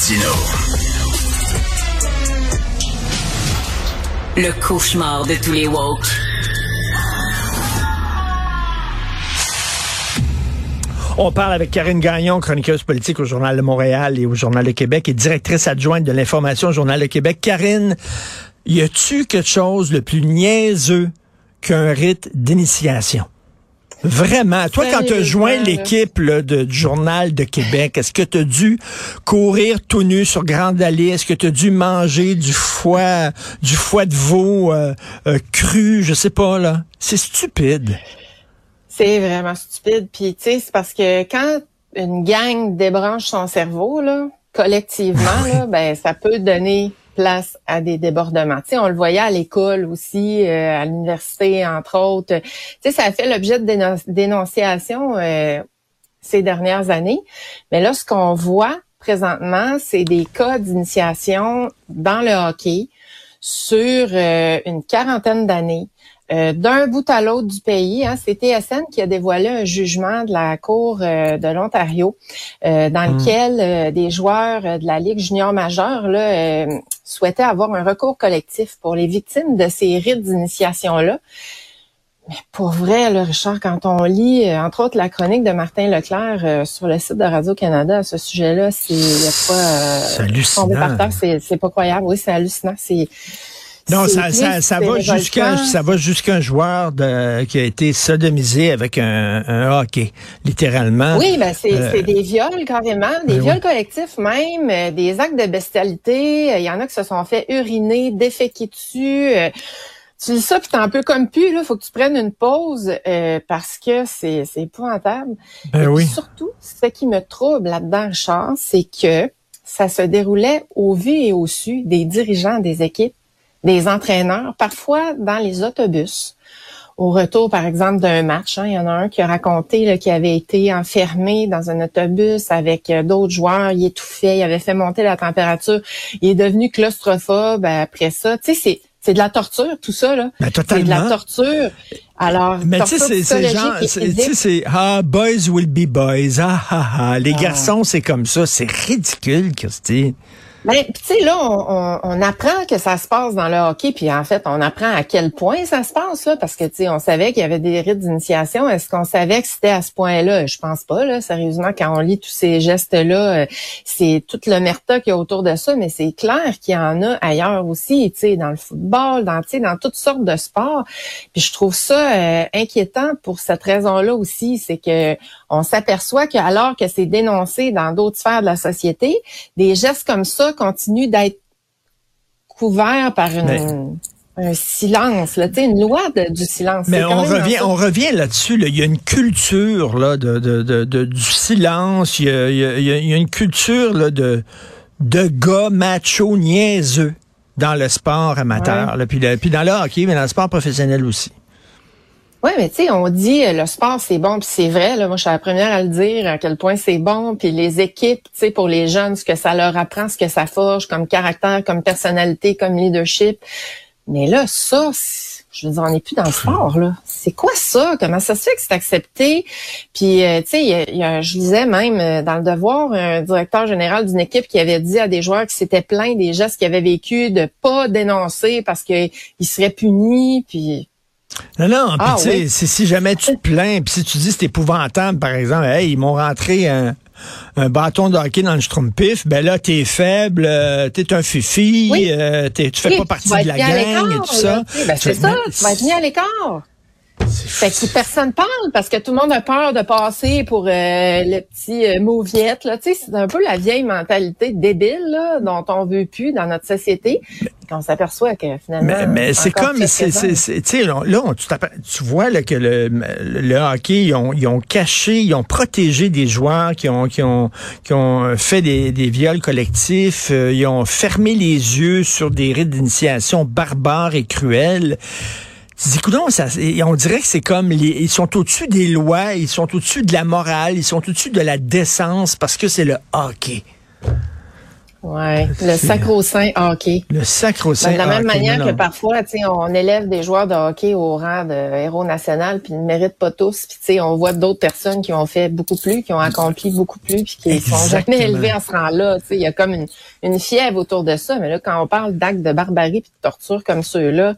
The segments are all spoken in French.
Martino. Le cauchemar de tous les woke. On parle avec Karine Gagnon, chroniqueuse politique au Journal de Montréal et au Journal de Québec et directrice adjointe de l'information au Journal de Québec. Karine, y a-tu quelque chose de plus niaiseux qu'un rite d'initiation? Vraiment. Toi, quand tu as joint l'équipe de, du Journal de Québec, est-ce que tu as dû courir tout nu sur Grande Allée? Est-ce que tu as dû manger du foie, du foie de veau euh, euh, cru? Je sais pas, là. C'est stupide. C'est vraiment stupide. Puis, tu sais, c'est parce que quand une gang débranche son cerveau, là, collectivement, là, ben, ça peut donner place à des débordements. Tu on le voyait à l'école aussi, euh, à l'université, entre autres. Tu sais, ça a fait l'objet de dénonciations euh, ces dernières années. Mais là, ce qu'on voit présentement, c'est des cas d'initiation dans le hockey sur euh, une quarantaine d'années. Euh, d'un bout à l'autre du pays. Hein, c'est TSN qui a dévoilé un jugement de la Cour euh, de l'Ontario euh, dans hmm. lequel des joueurs de la Ligue junior majeure là, souhaitaient avoir un recours collectif pour les victimes de ces rites d'initiation-là. Mais pour vrai, là, Richard, quand on lit, entre autres, la chronique de Martin Leclerc sur le site de Radio-Canada à ce sujet-là, c'est pas... c'est hallucinant. C'est pas croyable. Oui, c'est hallucinant. C'est non, ça, ça, ça, va jusqu'à ça va jusqu'à joueur de, qui a été sodomisé avec un, un hockey, littéralement. Oui, ben c'est euh, des viols carrément, des ben viols collectifs même, euh, des actes de bestialité. Il y en a qui se sont fait uriner, déféquer dessus. Euh, tu lis ça puis t'es un peu comme pu là, faut que tu prennes une pause parce que c'est c'est épouvantable. Ben Et oui. surtout, ce qui me trouble là-dedans, Richard, c'est que ça se déroulait au vu et au su des dirigeants des équipes des entraîneurs, parfois dans les autobus. Au retour, par exemple, d'un match, hein, il y en a un qui a raconté qu'il avait été enfermé dans un autobus avec euh, d'autres joueurs, il étouffait, il avait fait monter la température, il est devenu claustrophobe après ça. Tu sais, c'est c'est de la torture, tout ça, là. Ben, c'est de la torture. Alors, mais tu sais, c'est gens, tu sais, c'est ah, boys will be boys, ah, ah, ah. Les ah. garçons, c'est comme ça, c'est ridicule, Christy. Ben, tu sais, là, on, on, apprend que ça se passe dans le hockey, puis en fait, on apprend à quel point ça se passe, là, parce que, tu sais, on savait qu'il y avait des rites d'initiation. Est-ce qu'on savait que c'était à ce point-là? Je pense pas, là, sérieusement, quand on lit tous ces gestes-là, euh, c'est toute le merta qu'il y a autour de ça, mais c'est clair qu'il y en a ailleurs aussi, tu sais, dans le football, dans, tu sais, dans toutes sortes de sports. Puis je trouve ça euh, inquiétant pour cette raison-là aussi, c'est que on s'aperçoit que alors que c'est dénoncé dans d'autres sphères de la société, des gestes comme ça continuent d'être couverts par une, un silence, là, une loi du silence. Mais on revient, on revient là-dessus. Il y a une culture là, de, de, de, du silence. Il y a, il y a, une culture là, de, de gars macho niaiseux dans le sport amateur. Là, puis, puis dans le hockey, mais dans le sport professionnel aussi. Oui, mais tu sais, on dit euh, le sport c'est bon, puis c'est vrai. Là, moi, je suis la première à le dire à quel point c'est bon. Puis les équipes, tu sais, pour les jeunes, ce que ça leur apprend, ce que ça forge comme caractère, comme personnalité, comme leadership. Mais là, ça, je veux dire, on n'est plus dans le sport, là. C'est quoi ça? Comment ça se fait que c'est accepté? Puis, euh, tu sais, je lisais même euh, dans le devoir un directeur général d'une équipe qui avait dit à des joueurs qui s'étaient plaints des gestes qu'ils avaient vécu de pas dénoncer parce qu'ils seraient punis. Puis, non, non, ah, tu sais, si, jamais tu te plains, puis si tu dis c'est épouvantable, par exemple, hey, ils m'ont rentré un, bâton de hockey dans le schtroumpif, ben là, t'es faible, euh, t'es un fifi, euh, tu fais pas partie de la gang et tout ça. Ben, c'est ça, tu vas être mis à l'écart. Fait que personne parle parce que tout le monde a peur de passer pour euh, le petit euh, mauviette. Là. Tu sais, c'est un peu la vieille mentalité débile là, dont on veut plus dans notre société. Qu'on s'aperçoit que finalement. Mais, mais c'est comme, c'est, c'est, tu là, tu, tu vois là, que le, le hockey, ils ont, ils ont caché, ils ont protégé des joueurs qui ont, qui ont, qui ont fait des, des viols collectifs, euh, ils ont fermé les yeux sur des rites d'initiation barbares et cruels. Ça, on dirait que c'est comme ils sont au-dessus des lois, ils sont au-dessus de la morale, ils sont au-dessus de la décence parce que c'est le hockey. Ouais, le sacro-saint hockey. Le sacro-saint De la même hockey, manière non, que parfois, tu sais, on élève des joueurs de hockey au rang de héros national, puis ils ne méritent pas tous. Puis tu sais, on voit d'autres personnes qui ont fait beaucoup plus, qui ont accompli beaucoup plus, puis qui sont Exactement. jamais élevés à ce rang-là. Tu sais, il y a comme une, une fièvre autour de ça. Mais là, quand on parle d'actes de barbarie puis de torture comme ceux-là,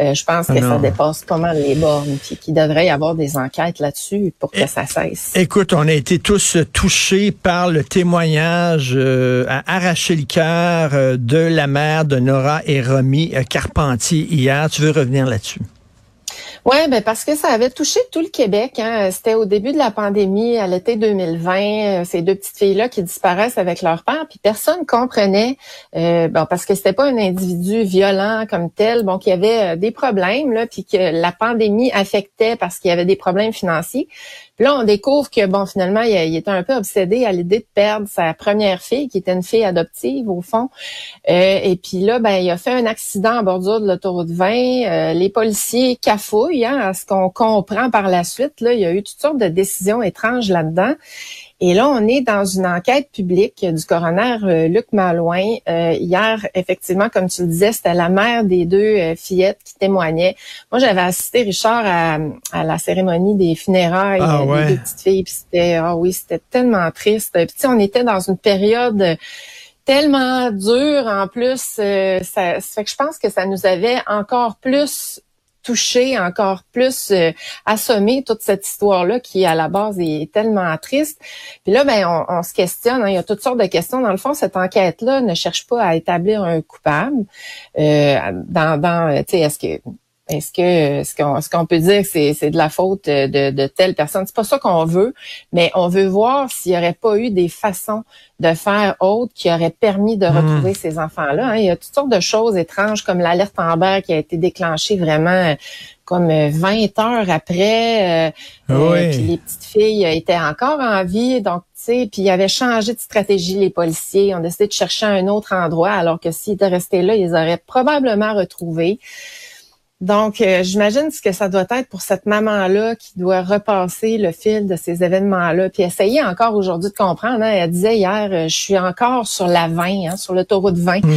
euh, je pense Ah que non. ça dépasse pas mal les bornes, puis qu'il devrait y avoir des enquêtes là-dessus pour que Et- ça cesse. Écoute, on a été tous euh, touchés par le témoignage euh, à arracher le cœur de la mère de Nora et Romy Carpentier hier. Tu veux revenir là-dessus? Ouais, ben parce que ça avait touché tout le Québec. Hein. C'était au début de la pandémie, à l'été 2020, euh, ces deux petites filles-là qui disparaissent avec leur père, puis personne comprenait, euh, parce que c'était pas un individu violent comme tel, bon qu'il y avait euh, des problèmes là, puis que la pandémie affectait parce qu'il y avait des problèmes financiers. Là, on découvre que bon, finalement, il, était un peu obsédé à l'idée de perdre sa première fille, qui était une fille adoptive au fond. Euh, et puis là, ben, il a fait un accident en bordure de l'autoroute 20. Euh, les policiers cafouillent, hein, à ce qu'on comprend par la suite. Là, il y a eu toutes sortes de décisions étranges là-dedans. Et là, on est dans une enquête publique du coroner euh, Luc Malouin. Euh, hier, effectivement, comme tu le disais, c'était la mère des deux euh, fillettes qui témoignait. Moi, j'avais assisté, Richard, à, à la cérémonie des funérailles Ah euh, ouais. des deux petites filles. Puis c'était, ah oui, c'était tellement triste. Puis tu sais, on était dans une période tellement dure en plus. euh, ça, ça fait que je pense que ça nous avait encore plus touché, encore plus euh, toute cette histoire-là qui, à la base, est tellement triste. Puis là, ben, on, on se questionne. hein, il y a toutes sortes de questions. Dans le fond, cette enquête-là ne cherche pas à établir un coupable. Euh, dans, dans tu sais, est-ce que est-ce que est-ce qu'on est-ce qu'on peut dire que c'est c'est de la faute de, de telle personne? C'est pas ça qu'on veut, mais on veut voir s'il y aurait pas eu des façons de faire autres qui auraient permis de retrouver ces enfants-là. hein. Il y a toutes sortes de choses étranges comme l'alerte Amber qui a été déclenchée vraiment euh, comme euh, 20 heures après. euh, euh, Oui. puis les petites filles euh, étaient encore en vie, donc tu sais, puis ils avaient changé de stratégie les policiers, ont décidé de chercher un autre endroit, alors que s'ils étaient restés là, ils auraient probablement retrouvé. Donc, euh, j'imagine ce que ça doit être pour cette maman-là qui doit repasser le fil de ces événements-là, puis essayer encore aujourd'hui de comprendre. hein. Elle disait hier, euh, je suis encore sur la 20, hein, sur l'autoroute 20. Hmm.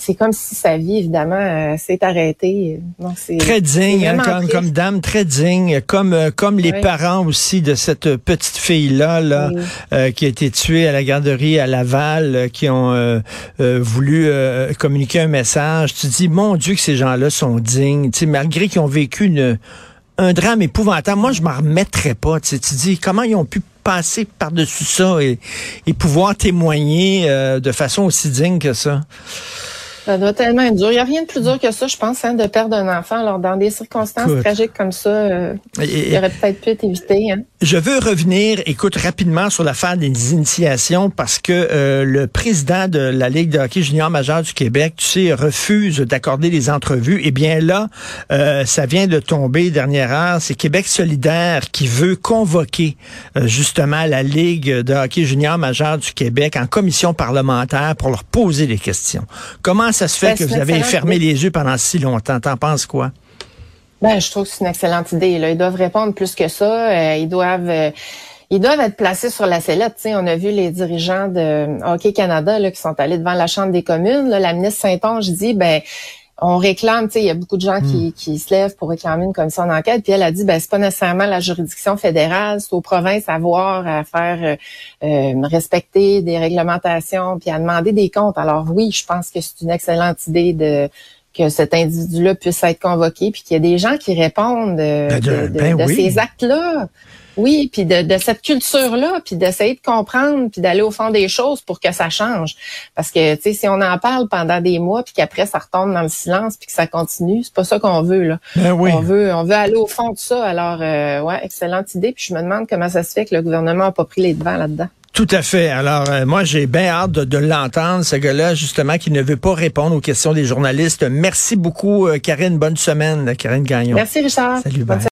C'est comme si sa vie, évidemment, euh, s'est arrêtée. Non, c'est Très digne, hein, comme, dame, très digne, comme euh, comme les Oui. parents aussi de cette petite fille là, là, Oui. euh, qui a été tuée à la garderie à Laval, qui ont euh, euh, voulu euh, communiquer un message. Tu dis, mon Dieu, que ces gens-là sont dignes. Malgré qu'ils ont vécu un drame épouvantable. Moi, je m'en remettrais pas. Tu, dis comment ils ont pu passer par-dessus ça et, et pouvoir témoigner euh, de façon aussi digne que ça? Ça doit tellement être dur. Il n'y a rien de plus dur que ça, je pense, hein, de perdre un enfant. Alors, dans des circonstances Écoute. tragiques comme ça, euh, il aurait peut-être pu être évité. Hein. Je veux revenir, écoute, rapidement sur l'affaire des initiations parce que euh, le président de la Ligue de hockey junior majeur du Québec, tu sais, refuse d'accorder des entrevues. Eh bien là, euh, ça vient de tomber dernière heure. C'est Québec solidaire qui veut convoquer euh, justement la Ligue de hockey junior majeur du Québec en commission parlementaire pour leur poser des questions. Comment ça se fait Ben, que vous avez fermé idée. les yeux pendant si longtemps? T'en penses quoi? Ben, je trouve que c'est une excellente idée. Là. Ils doivent répondre plus que ça. Euh, ils doivent euh, ils doivent être placés sur la sellette. On a vu les dirigeants de Hockey Canada là, qui sont allés devant la Chambre des communes. Là, la ministre Saint-Onge dit ben on réclame, tu sais, il y a beaucoup de gens qui, qui se lèvent pour réclamer une commission d'enquête, puis elle a dit, ben c'est pas nécessairement la juridiction fédérale, c'est aux provinces à voir, à faire euh, euh, respecter des réglementations, puis à demander des comptes. Alors oui, je pense que c'est une excellente idée de que cet individu-là puisse être convoqué, puis qu'il y a des gens qui répondent euh, Ben, de- ben de oui. ces actes-là. Oui, puis de, de cette culture-là, puis d'essayer de comprendre, puis d'aller au fond des choses pour que ça change. Parce que, tu sais, si on en parle pendant des mois, puis qu'après ça retombe dans le silence, puis que ça continue, c'est pas ça qu'on veut là. Ben oui. On veut, on veut aller au fond de ça. Alors, euh, ouais, excellente idée. Puis je me demande comment ça se fait que le gouvernement n'a pas pris les devants là-dedans. Tout à fait. Alors, euh, moi, j'ai bien hâte de, de l'entendre, ce gars-là, justement, qui ne veut pas répondre aux questions des journalistes. Merci beaucoup, euh, Karine. Bonne semaine, Karine Gagnon. Merci, Richard. Salut, bye.